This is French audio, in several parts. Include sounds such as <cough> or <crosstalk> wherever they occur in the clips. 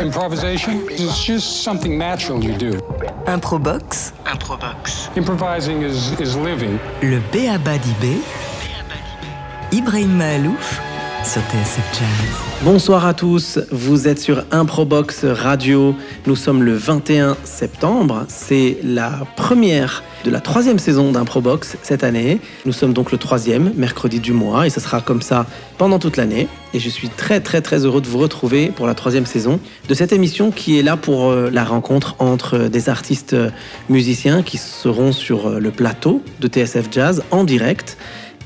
Improvisation? Is just something natural you do. Improbox. Improbox. Improvising is, is living. Le Béaba d'Ibé. Ibrahim Mahalouf TSF Jazz. Bonsoir à tous, vous êtes sur Improbox Radio. Nous sommes le 21 septembre. C'est la première de la troisième saison d'Improbox cette année. Nous sommes donc le troisième mercredi du mois et ce sera comme ça pendant toute l'année. Et je suis très très très heureux de vous retrouver pour la troisième saison de cette émission qui est là pour euh, la rencontre entre des artistes euh, musiciens qui seront sur euh, le plateau de TSF Jazz en direct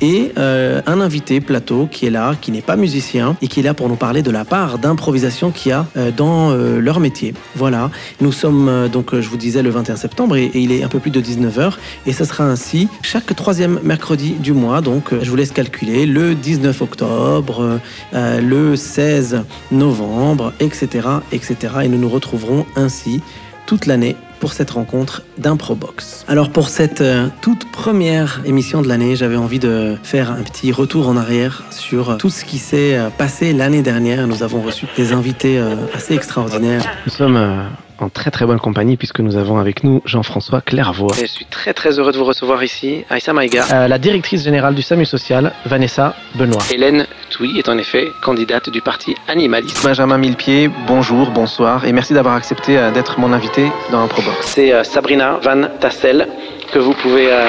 et euh, un invité plateau qui est là, qui n'est pas musicien et qui est là pour nous parler de la part d'improvisation qu'il y a euh, dans euh, leur métier. Voilà, nous sommes donc, je vous disais, le 21 septembre et, il est un peu plus de 19h et ce sera ainsi chaque troisième mercredi du mois. Donc, je vous laisse calculer le 19 octobre, le 16 novembre, etc., etc. Et nous nous retrouverons ainsi toute l'année pour cette rencontre d'Improbox. Alors pour cette euh, toute première émission de l'année, j'avais envie de faire un petit retour en arrière sur tout ce qui s'est euh, passé l'année dernière. Nous avons reçu des invités euh, assez extraordinaires. Nous sommes euh, en très très bonne compagnie puisque nous avons avec nous Jean-François Clairvoy. Je suis très très heureux de vous recevoir ici, Aïssa Maïga, euh, la directrice générale du SAMU Social, Vanessa Benoît. Hélène Touy est en effet candidate du parti animaliste. Benjamin Millepied, bonjour, bonsoir et merci d'avoir accepté euh, d'être mon invité dans un Probox. C'est euh, Sabrina Van Tassel que vous pouvez euh,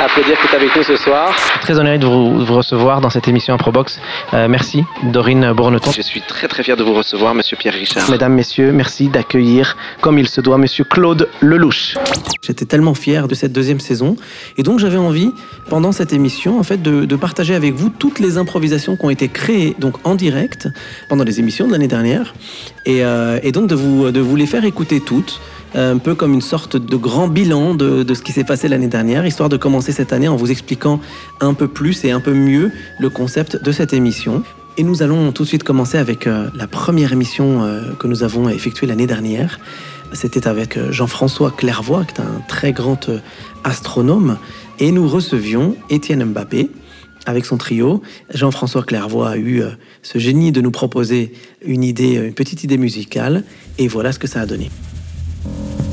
applaudir qui est avec nous ce soir. Très honoré de vous, de vous recevoir dans cette émission Improbox. Euh, merci Dorine Bourneton. Je suis très très fier de vous recevoir Monsieur Pierre Richard. Mesdames, Messieurs, merci d'accueillir comme il se doit Monsieur Claude Lelouch. J'étais tellement fier de cette deuxième saison et donc j'avais envie pendant cette émission en fait de, de partager avec vous toutes les improvisations qui ont été créées donc en direct pendant les émissions de l'année dernière et, euh, et donc de vous, de vous les faire écouter toutes un peu comme une sorte de grand bilan de, ce qui s'est passé l'année dernière, histoire de commencer cette année en vous expliquant un peu plus et un peu mieux le concept de cette émission. Et nous allons tout de suite commencer avec euh, la première émission euh, que nous avons effectuée l'année dernière. C'était avec euh, Jean-François Clairvoy, qui est un très grand astronome, et nous recevions Étienne Mbappé avec son trio. Jean-François Clairvoy a eu ce génie de nous proposer une idée, une petite idée musicale, et voilà ce que ça a donné. Bye.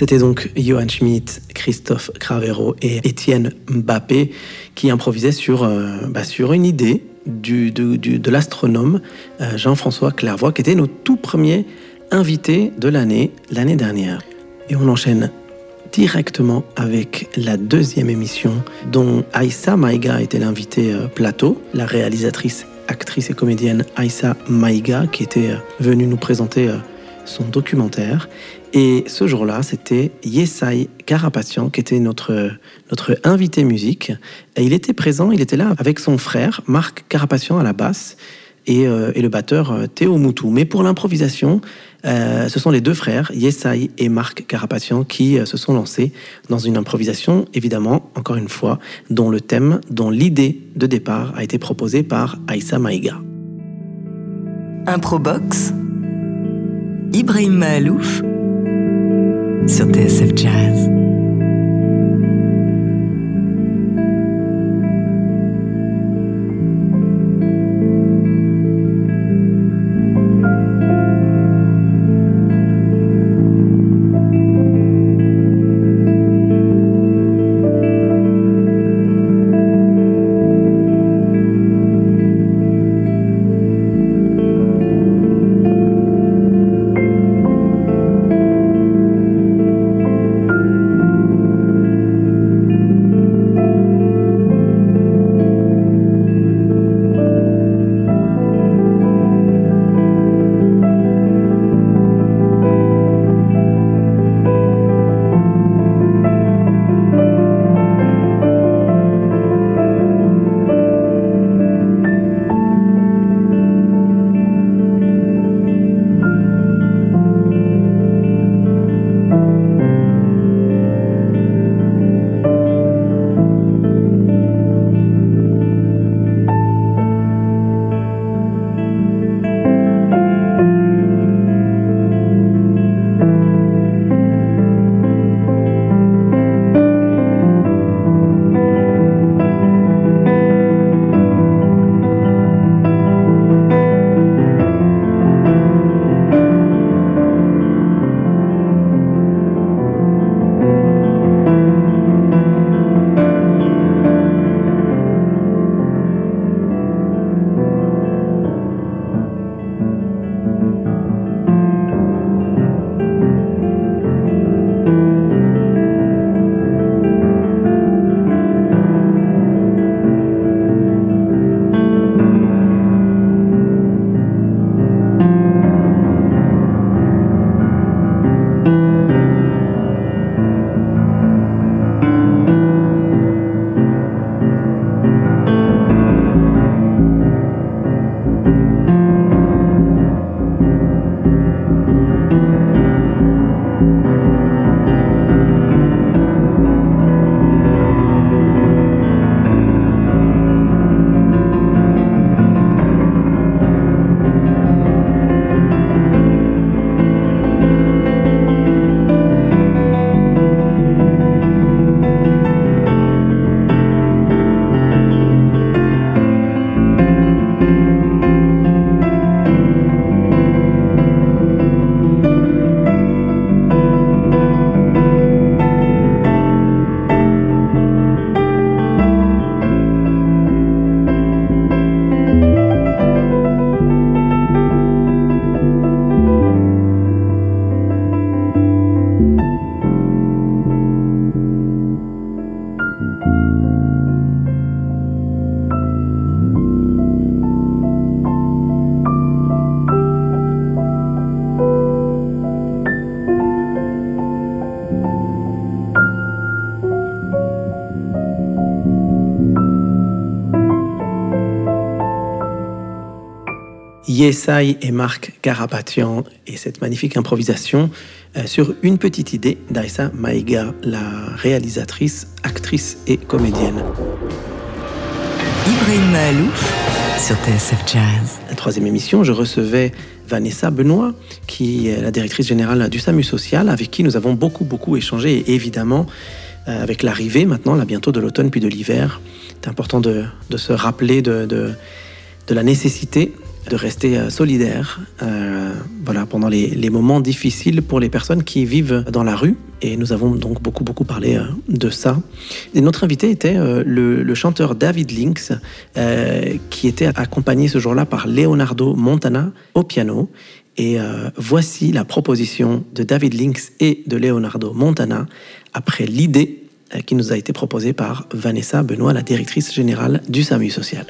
C'était donc Johan Schmidt, Christophe Cravero et Étienne Mbappé qui improvisaient sur, euh, bah, une idée de l'astronome euh, Jean-François Clairvoy, qui était nos tout premiers invités de l'année, l'année dernière. Et on enchaîne directement avec la deuxième émission dont Aïssa Maïga était l'invitée euh, plateau, la réalisatrice, actrice et comédienne Aïssa Maïga qui était venue nous présenter son documentaire. Et ce jour-là, c'était Yesai Carapatian qui était notre, notre invité musique. Et il était présent, il était là avec son frère, Marc Carapatian à la basse, et, euh, et le batteur euh, Théo Moutou. Mais pour l'improvisation, euh, ce sont les deux frères, Yesai et Marc Carapatian, qui se sont lancés dans une improvisation, évidemment, encore une fois, dont le thème, dont l'idée de départ a été proposée par Aïssa Maïga. Improbox, Ibrahim Mahalouf, sur TSF Jazz. Yesai et Marc Carapatian et cette magnifique improvisation euh, sur une petite idée d'Aïssa Maïga, la réalisatrice, actrice et comédienne. Ibrahim Malouf sur TSF Jazz. La troisième émission, je recevais Vanessa Benoît, qui est la directrice générale du SAMU Social, avec qui nous avons beaucoup, beaucoup échangé. Et évidemment, euh, avec l'arrivée maintenant, là bientôt de l'automne puis de l'hiver, c'est important de, se rappeler de, de, de la nécessité de rester euh, solidaire euh, voilà, pendant les, moments difficiles pour les personnes qui vivent dans la rue. Et nous avons donc beaucoup, beaucoup parlé euh, de ça. Et notre invité était le, le chanteur David euh, qui était accompagné ce jour-là par Leonardo Montana au piano. Et voici la proposition de David Lynx et de Leonardo Montana après l'idée qui nous a été proposée par Vanessa Benoît, la directrice générale du SAMU social.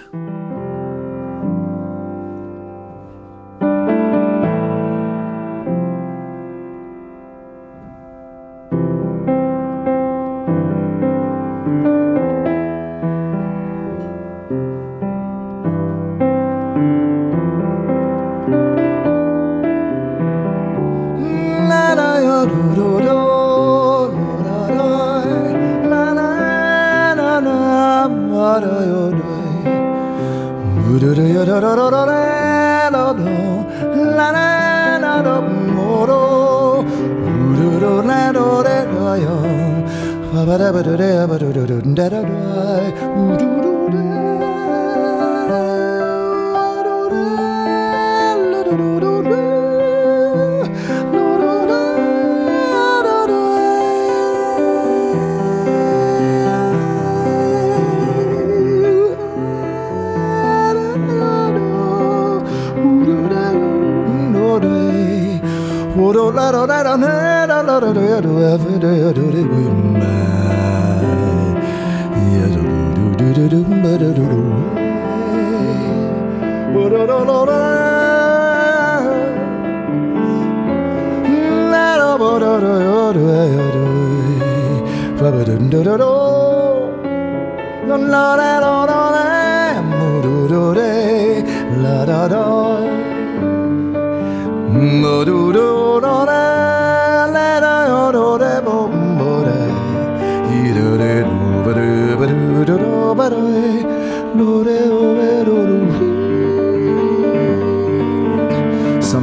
Some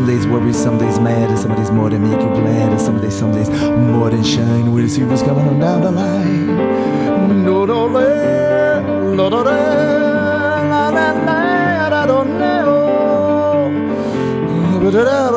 days worry, some days mad, and some days more than make you glad, and some days, some days more than shine. We'll see what's coming on down the line. No, no, no, no, no, la, la, la, la, do, la,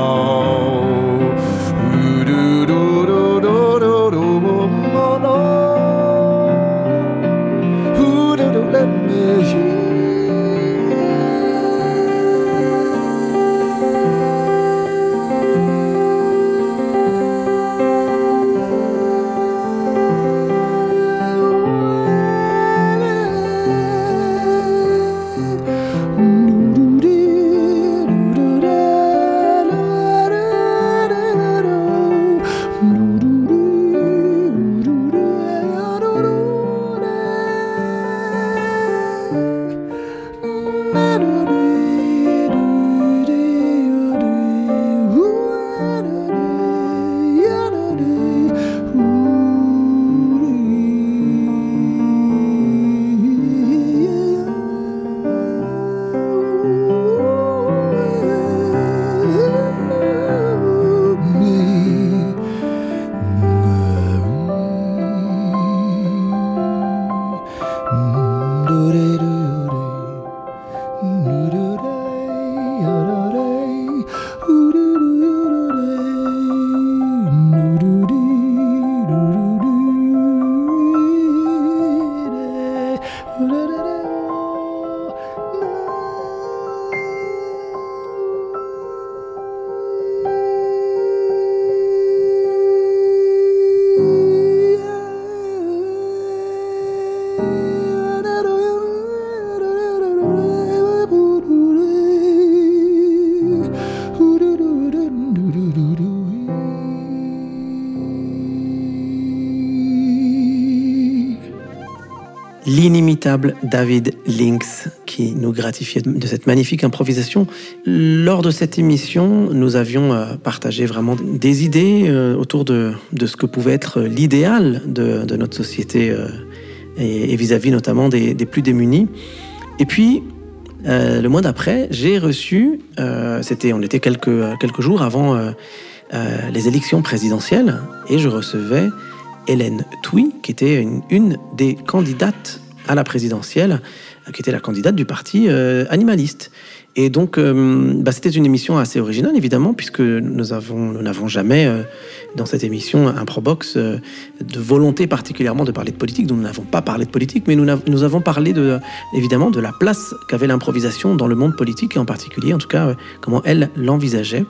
David Lynx qui nous gratifiait de cette magnifique improvisation. Lors de cette émission, nous avions euh, partagé vraiment des idées euh, autour de, ce que pouvait être l'idéal de, notre société euh, et vis-à-vis notamment des, plus démunis. Et puis, le mois d'après, j'ai reçu, c'était, on était quelques, quelques jours avant les élections présidentielles, et je recevais Hélène Touy, qui était une, des candidates à la présidentielle, qui était la candidate du parti animaliste. Et donc, euh, bah, c'était une émission assez originale, évidemment, puisque nous avons, nous n'avons jamais euh, dans cette émission un probox euh, de volonté particulièrement de parler de politique. Nous n'avons pas parlé de politique, mais nous, nous avons parlé de, évidemment de la place qu'avait l'improvisation dans le monde politique et en particulier, en tout cas, comment elle l'envisageait.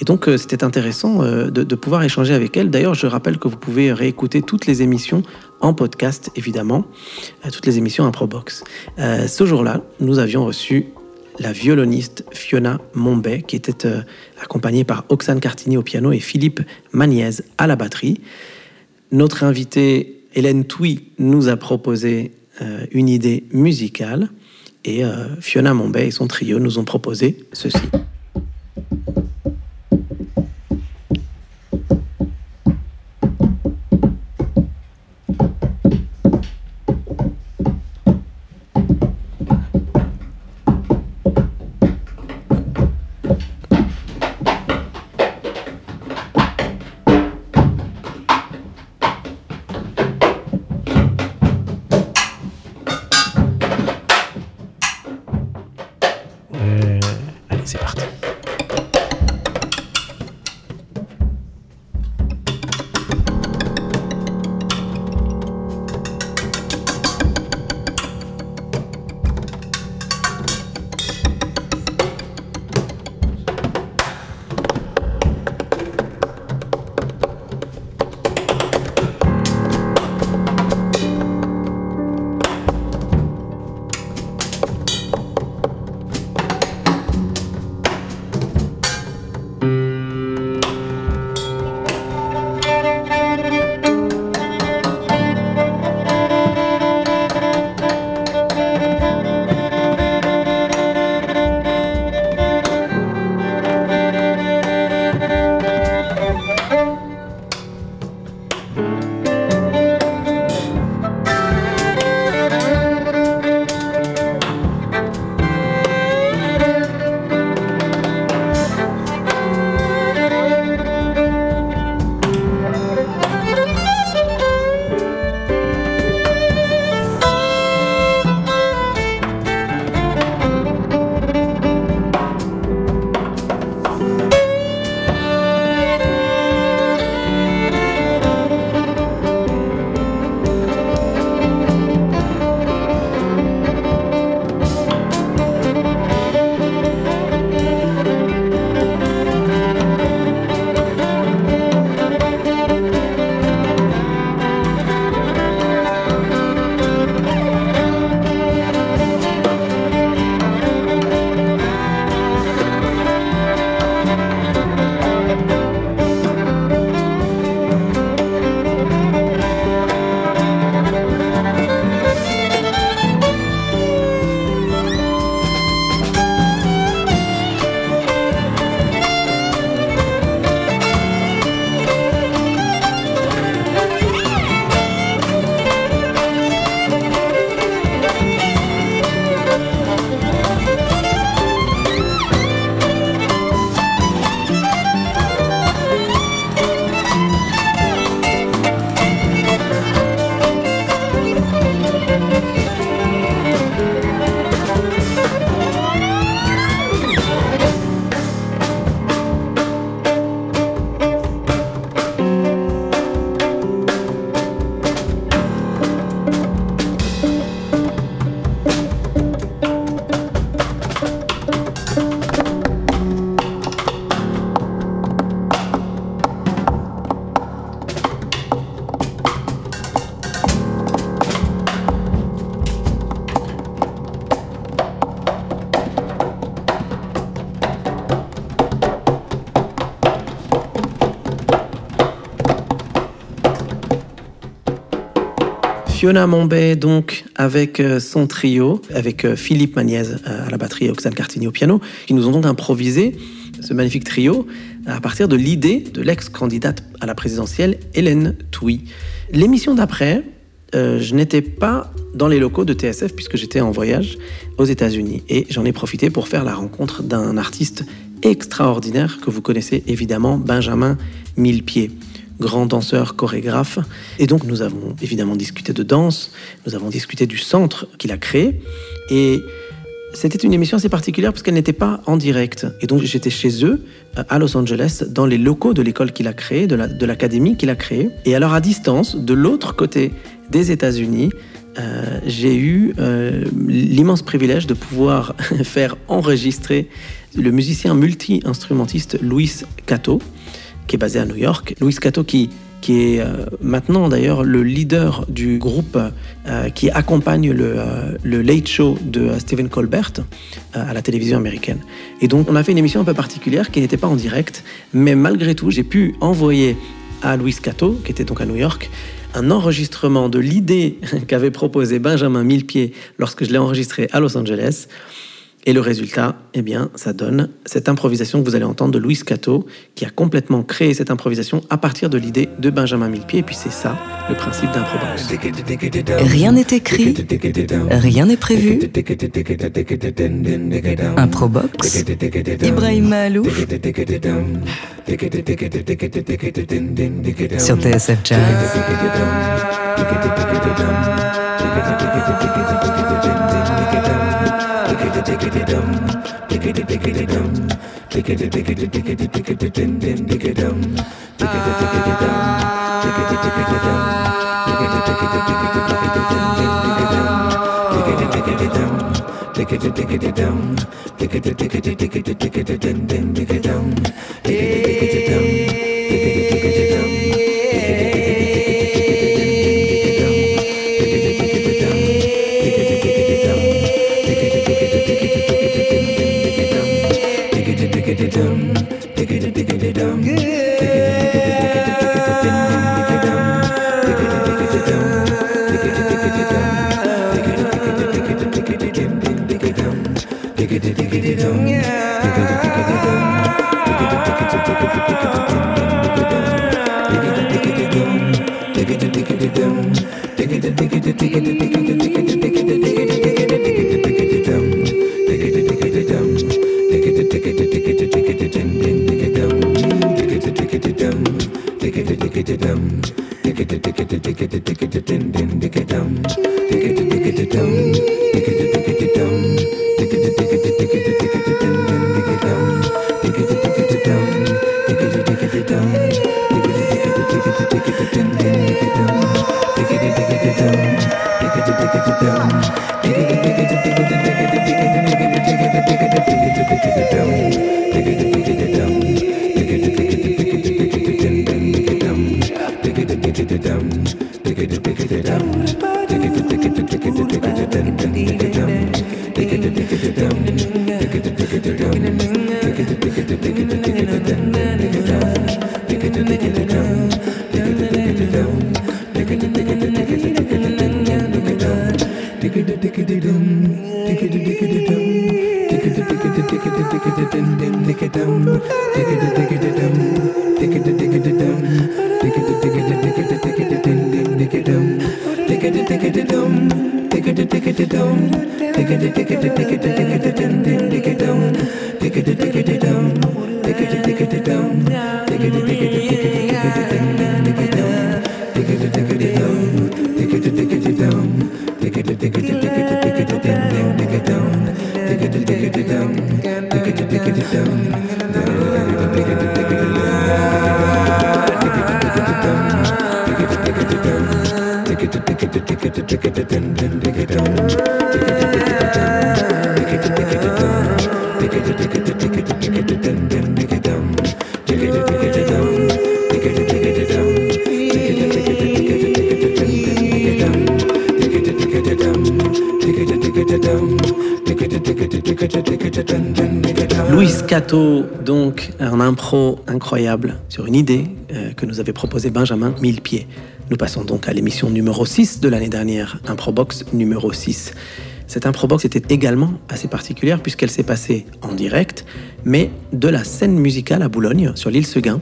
Et donc, c'était intéressant de, de, pouvoir échanger avec elle. D'ailleurs, je rappelle que vous pouvez réécouter toutes les émissions en podcast, évidemment, toutes les émissions Improbox. ce jour-là, nous avions reçu la violoniste Fiona Mombay, qui était euh, accompagnée par Oxane Cartini au piano et Philippe Magnez à la batterie. Notre invitée Hélène Touy nous a proposé euh, une idée musicale et euh, Fiona Mombay et son trio nous ont proposé ceci. Fiona Mombay, donc, avec euh, son trio, avec euh, Philippe Magnez euh, à la batterie et Oxane Cartini au piano, qui nous ont donc improvisé ce magnifique trio à partir de l'idée de l'ex-candidate à la présidentielle, Hélène Touy. L'émission d'après je n'étais pas dans les locaux de TSF puisque j'étais en voyage aux États-Unis. Et j'en ai profité pour faire la rencontre d'un artiste extraordinaire que vous connaissez évidemment, Benjamin Millepied grand danseur, chorégraphe. Et donc nous avons évidemment discuté de danse, nous avons discuté du centre qu'il a créé. Et c'était une émission assez particulière parce qu'elle n'était pas en direct. Et donc j'étais chez eux, à Los Angeles, dans les locaux de l'école qu'il a créée, de l'académie qu'il a créée. Et alors à distance, de l'autre côté des États-Unis, euh, j'ai eu euh, l'immense privilège de pouvoir <laughs> faire enregistrer le musicien multi-instrumentiste Luis Cato, qui est basé à New York. Luis Cato qui qui est euh, maintenant d'ailleurs le leader du groupe euh, qui accompagne le, euh, le, Late Show de Stephen Colbert à la télévision américaine. Et donc on a fait une émission un peu particulière qui n'était pas en direct, mais malgré tout j'ai pu envoyer à Luis Cato, qui était donc à New York, un enregistrement de l'idée <laughs> qu'avait proposé Benjamin Millepied lorsque je l'ai enregistré à Los Angeles. Et le résultat, eh bien, ça donne cette improvisation que vous allez entendre de Louis Cato, qui a complètement créé cette improvisation à partir de l'idée de Benjamin Millepied. Et puis c'est ça, le principe d'Improbox. Rien n'est écrit, rien n'est prévu. Improbox, Ibrahim Malouf, sur TSF Jazz. Hey. Donc, un impro incroyable sur une idée euh, que nous avait proposée Benjamin Millepied. Nous passons donc à l'émission numéro 6 de l'année dernière, Improbox numéro 6. Cette Improbox était également assez particulière puisqu'elle s'est passée en direct, mais de la scène musicale à Boulogne, sur l'île Seguin.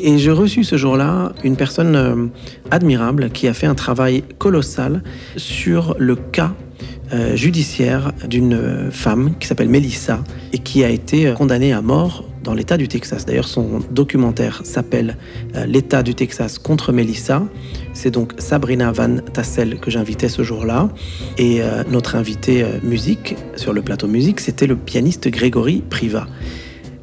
Et j'ai reçu ce jour-là une personne euh, admirable qui a fait un travail colossal sur le cas euh, judiciaire d'une femme qui s'appelle Melissa et qui a été condamnée à mort dans l'État du Texas. D'ailleurs, son documentaire s'appelle euh, L'État du Texas contre Melissa. C'est donc Sabrina Van Tassel que j'invitais ce jour-là. Et euh, notre invité euh, musique sur le plateau musique, c'était le pianiste Grégory Priva.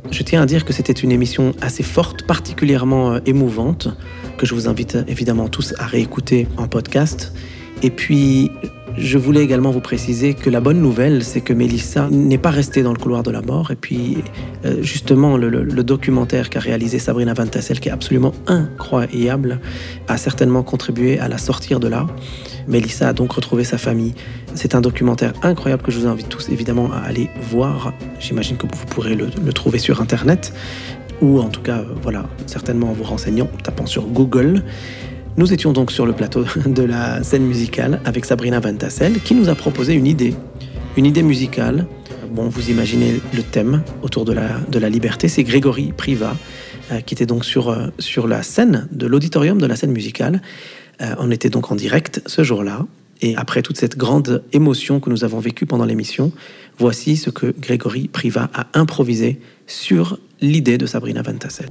Je tiens à dire que c'était une émission assez forte, particulièrement émouvante, que je vous invite évidemment tous à réécouter en podcast. Et puis, je voulais également vous préciser que la bonne nouvelle, c'est que Mélissa n'est pas restée dans le couloir de la mort. Et puis, euh, justement, le, documentaire qu'a réalisé Sabrina Van Tassel, qui est absolument incroyable, a certainement contribué à la sortir de là. Mélissa a donc retrouvé sa famille. C'est un documentaire incroyable que je vous invite tous évidemment à aller voir. J'imagine que vous pourrez le, le, trouver sur Internet ou en tout cas, euh, voilà, certainement en vous renseignant, tapant sur Google. Nous étions donc sur le plateau de la scène musicale avec Sabrina Van Tassel qui nous a proposé une idée, une idée musicale. Bon, vous imaginez le thème autour de la, de la liberté, c'est Grégory Priva euh, qui était donc sur, euh, sur la scène de l'auditorium de la scène musicale. Euh, on était donc en direct ce jour-là. Et après toute cette grande émotion que nous avons vécue pendant l'émission, voici ce que Grégory Priva a improvisé sur l'idée de Sabrina Van Tassel.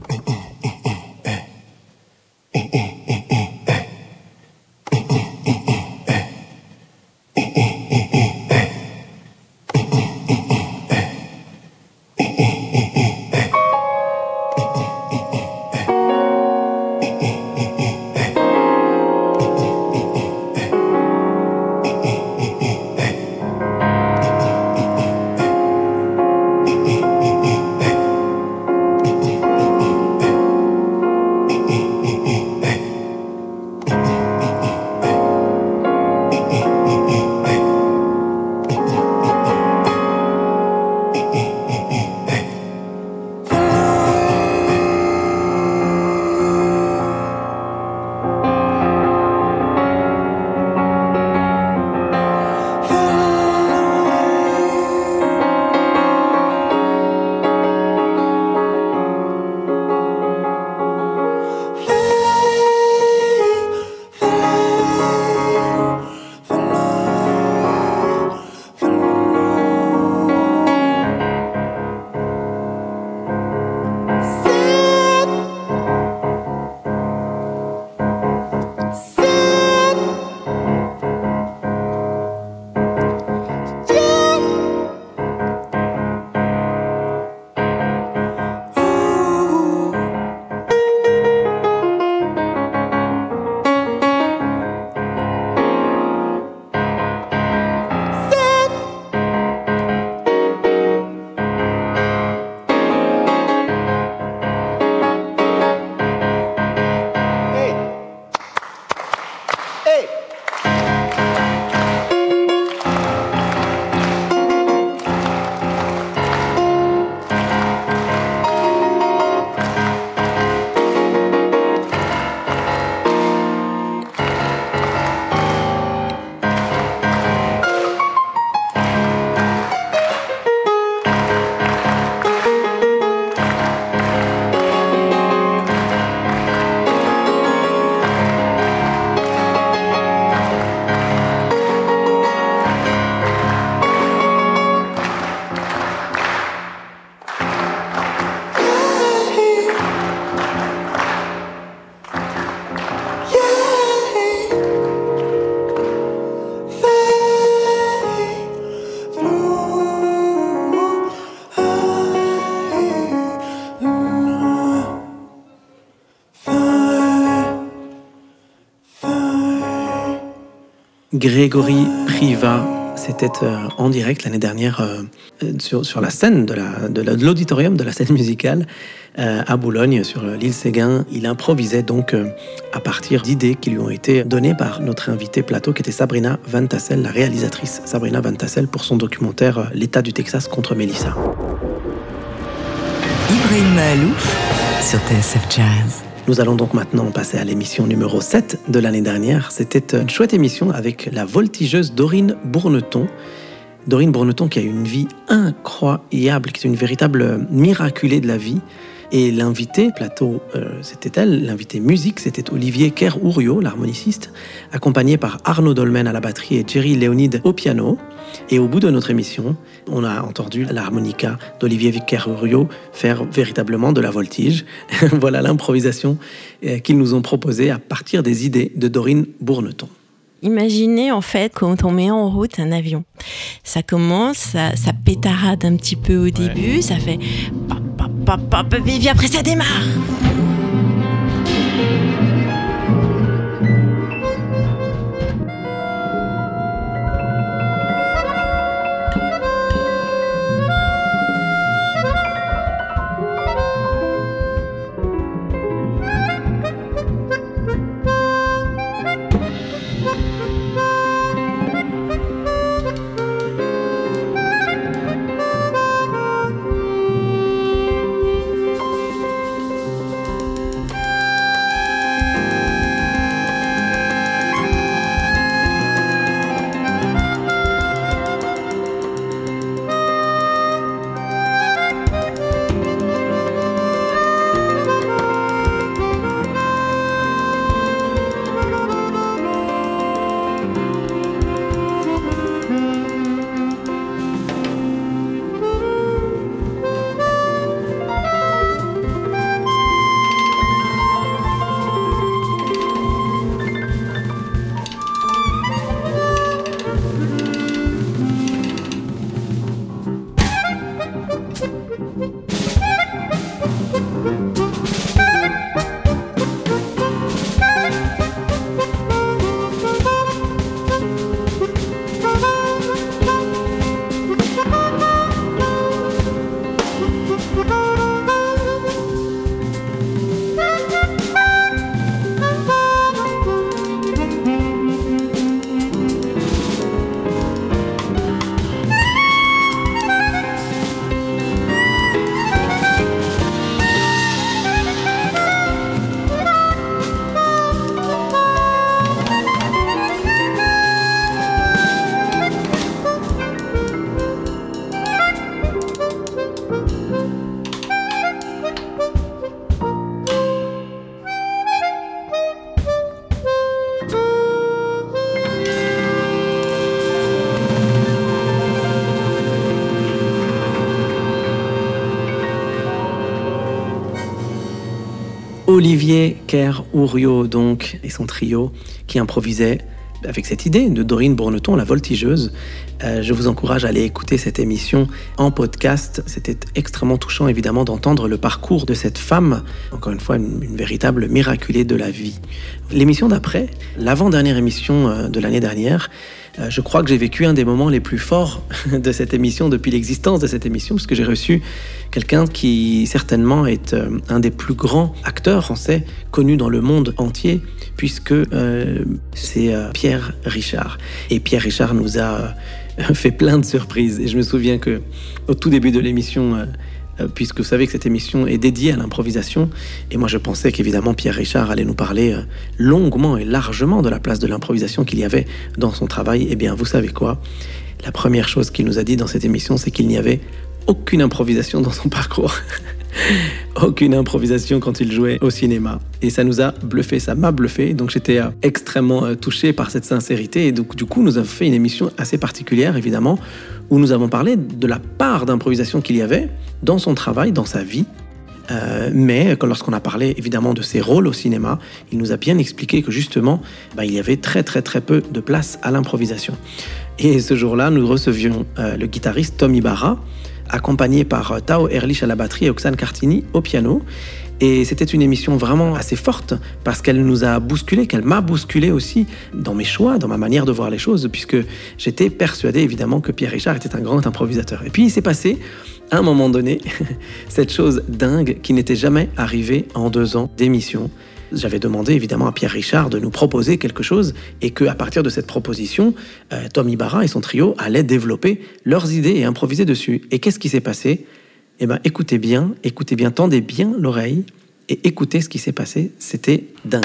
Grégory Priva. C'était euh, en direct l'année dernière euh, sur, la scène de l'auditorium de, la scène musicale euh, à Boulogne, sur l'île Séguin. Il improvisait donc à partir d'idées qui lui ont été données par notre invité plateau, qui était Sabrina Van Tassel, la réalisatrice Sabrina Van Tassel, pour son documentaire L'État du Texas contre Malouf sur TSF Jazz. Nous allons donc maintenant passer à l'émission numéro 7 de l'année dernière. C'était une chouette émission avec la voltigeuse Dorine Bourneton. Dorine Bourneton qui a une vie incroyable, qui est une véritable miraculée de la vie. Et l'invité plateau, euh, c'était elle. L'invité musique, c'était Olivier Kerr-Ourio, l'harmoniciste, accompagné par Arnaud Dolmen à la batterie et Jerry Léonide au piano. Et au bout de notre émission, on a entendu l'harmonica d'Olivier Kerr-Ourio faire véritablement de la voltige. <laughs> voilà l'improvisation euh, qu'ils nous ont proposée à partir des idées de Dorine Bourneton. Imaginez en fait quand on met en route un avion. Ça commence, ça, ça pétarade un petit peu au début, ça fait et puis après ça démarre. Olivier Kerr-Ourio, donc, et son trio, qui improvisait avec cette idée de Dorine Bourneton, la voltigeuse. Euh, je vous encourage à aller écouter cette émission en podcast. C'était extrêmement touchant, évidemment, d'entendre le parcours de cette femme, encore une fois, une, véritable miraculée de la vie. L'émission d'après, l'avant-dernière émission euh, de l'année dernière, euh, je crois que j'ai vécu un des moments les plus forts <laughs> de cette émission depuis l'existence de cette émission, parce que j'ai reçu quelqu'un qui certainement est un des plus grands acteurs français connus dans le monde entier, puisque euh, c'est Pierre Richard. Et Pierre Richard nous a <laughs> fait plein de surprises. Et je me souviens que au tout début de l'émission, euh, puisque vous savez que cette émission est dédiée à l'improvisation. Et moi, je pensais qu'évidemment, Pierre Richard allait nous parler euh, longuement et largement de la place de l'improvisation qu'il y avait dans son travail. Eh bien, vous savez quoi? La première chose qu'il nous a dit dans cette émission, c'est qu'il n'y avait aucune improvisation dans son <laughs> parcours. Aucune improvisation quand il jouait au cinéma. Et ça nous a bluffé, ça m'a bluffé. Donc j'étais euh, extrêmement touché par cette sincérité. Et donc du coup, nous avons fait une émission assez particulière, évidemment, où nous avons parlé de la part d'improvisation qu'il y avait dans son travail, dans sa vie. Euh, mais lorsqu'on a parlé évidemment de ses rôles au cinéma, il nous a bien expliqué que justement, bah, il y avait très très très peu de place à l'improvisation. Et ce jour-là, nous recevions euh, le guitariste Tommy Barra, accompagné par euh, Tao Erlich à la batterie et Oxane Cartini au piano. Et c'était une émission vraiment assez forte parce qu'elle nous a bousculé, qu'elle m'a bousculé aussi dans mes choix, dans ma manière de voir les choses, puisque j'étais persuadé évidemment que Pierre Richard était un grand improvisateur. Et puis il s'est passé à un moment donné <laughs> cette chose dingue qui n'était jamais arrivée en deux ans d'émission. J'avais demandé évidemment à Pierre Richard de nous proposer quelque chose et que à partir de cette proposition, euh, Tommy Barra et son trio allaient développer leurs idées et improviser dessus. Et qu'est-ce qui s'est passé? Eh bien, écoutez bien, écoutez bien, tendez bien l'oreille et écoutez ce qui s'est passé. C'était dingue.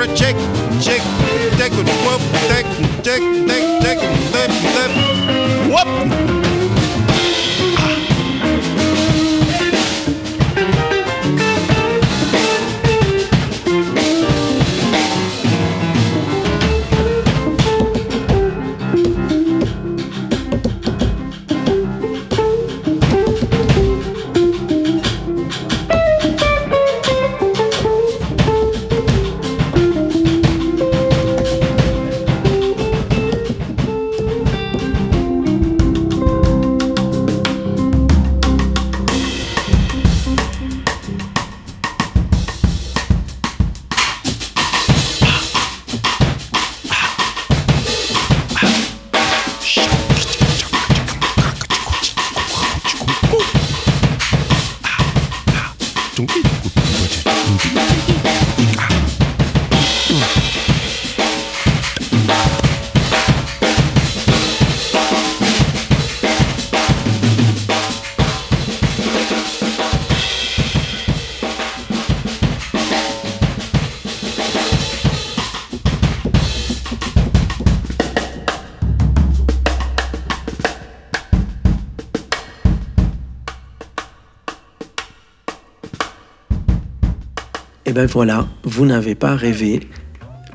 for a chick, chick, dick, whoop, dick, dick, dick, dick, whoop. Ben voilà, vous n'avez pas rêvé.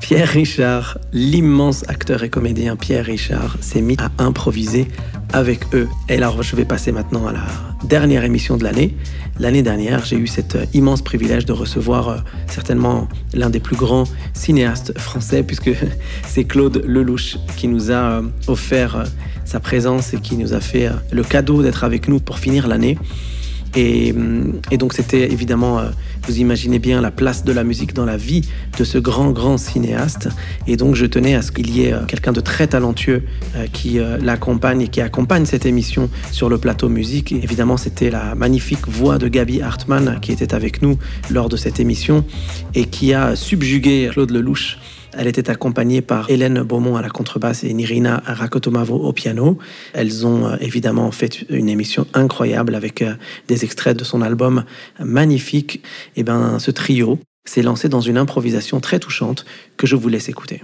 Pierre Richard, l'immense acteur et comédien Pierre Richard, s'est mis à improviser avec eux. Et alors, je vais passer maintenant à la dernière émission de l'année. L'année dernière, j'ai eu cet immense privilège de recevoir euh, certainement l'un des plus grands cinéastes français, puisque <laughs> c'est Claude Lelouch qui nous a euh, offert euh, sa présence et qui nous a fait le cadeau d'être avec nous pour finir l'année. Et, et, donc c'était évidemment, euh, vous imaginez bien la place de la musique dans la vie de ce grand, grand cinéaste. Et donc je tenais à ce qu'il y ait euh, quelqu'un de très talentueux euh, qui l'accompagne et qui accompagne cette émission sur le plateau musique. Et évidemment, c'était la magnifique voix de Gabi Hartmann qui était avec nous lors de cette émission et qui a subjugué Claude Lelouch elle était accompagnée par Hélène Beaumont à la contrebasse et Nirina Rakotomavo au piano. Elles ont euh, évidemment fait une émission incroyable avec euh, des extraits de son album magnifique. Et ben, ce trio s'est lancé dans une improvisation très touchante que je vous laisse écouter.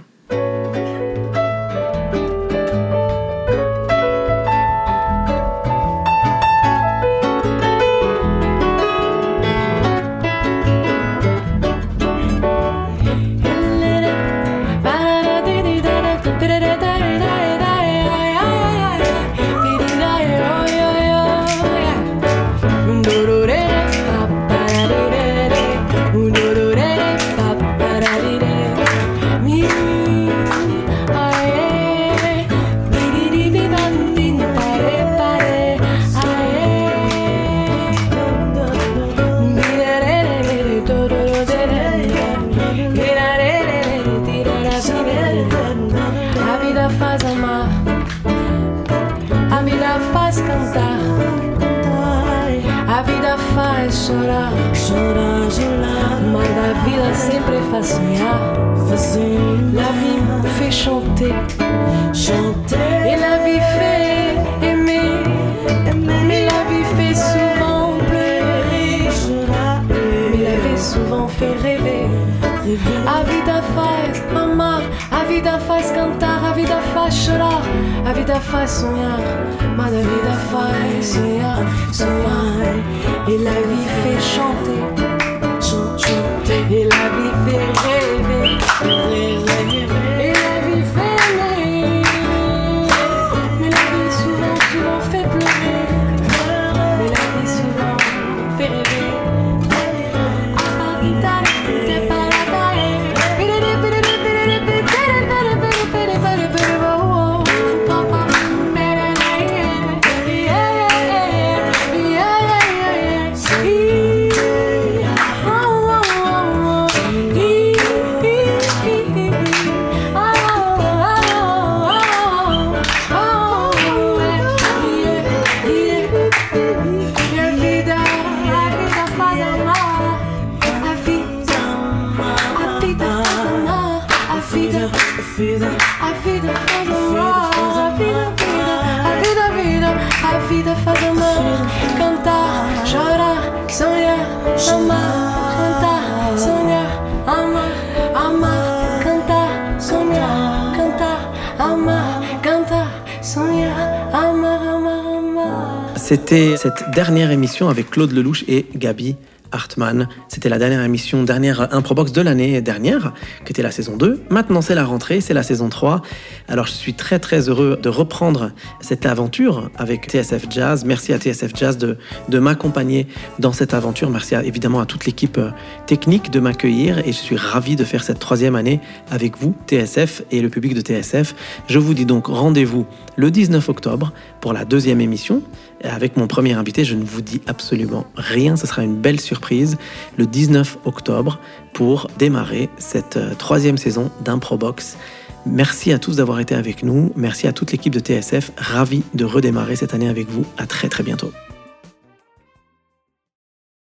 Chorar, chorar, chorar. Mas a vida sempre. La vie fait chanter, chanter. Et la vie fait aimer, aimer. Mais la vie fait souvent pleurer, chorar. Mais la vie souvent fait rêver, rêver. A vida faz amar, a vida faz cantar, vida faisolár, a vida faz sonhar, ma la vida faz sonhar, sonhar. Et la vie fait chanter, chanter, et la vie fait rêver, rêver. C'était cette dernière émission avec Claude Lelouch et Gabi Hartmann. C'était la dernière émission, dernière Improbox de l'année dernière, qui était la saison 2. Maintenant, c'est la rentrée, c'est la saison 3. Alors, je suis très très heureux de reprendre cette aventure avec TSF Jazz. Merci à TSF Jazz de, m'accompagner dans cette aventure. Merci évidemment à toute l'équipe euh, technique de m'accueillir et je suis ravi de faire cette troisième année avec vous, TSF et le public de TSF. Je vous dis donc rendez-vous le 19 octobre pour la deuxième émission. Avec mon premier invité, je ne vous dis absolument rien. Ce sera une belle surprise le 19 octobre pour démarrer cette euh, troisième saison d'Improbox. Merci à tous d'avoir été avec nous. Merci à toute l'équipe de TSF. Ravi de redémarrer cette année avec vous. À très très bientôt.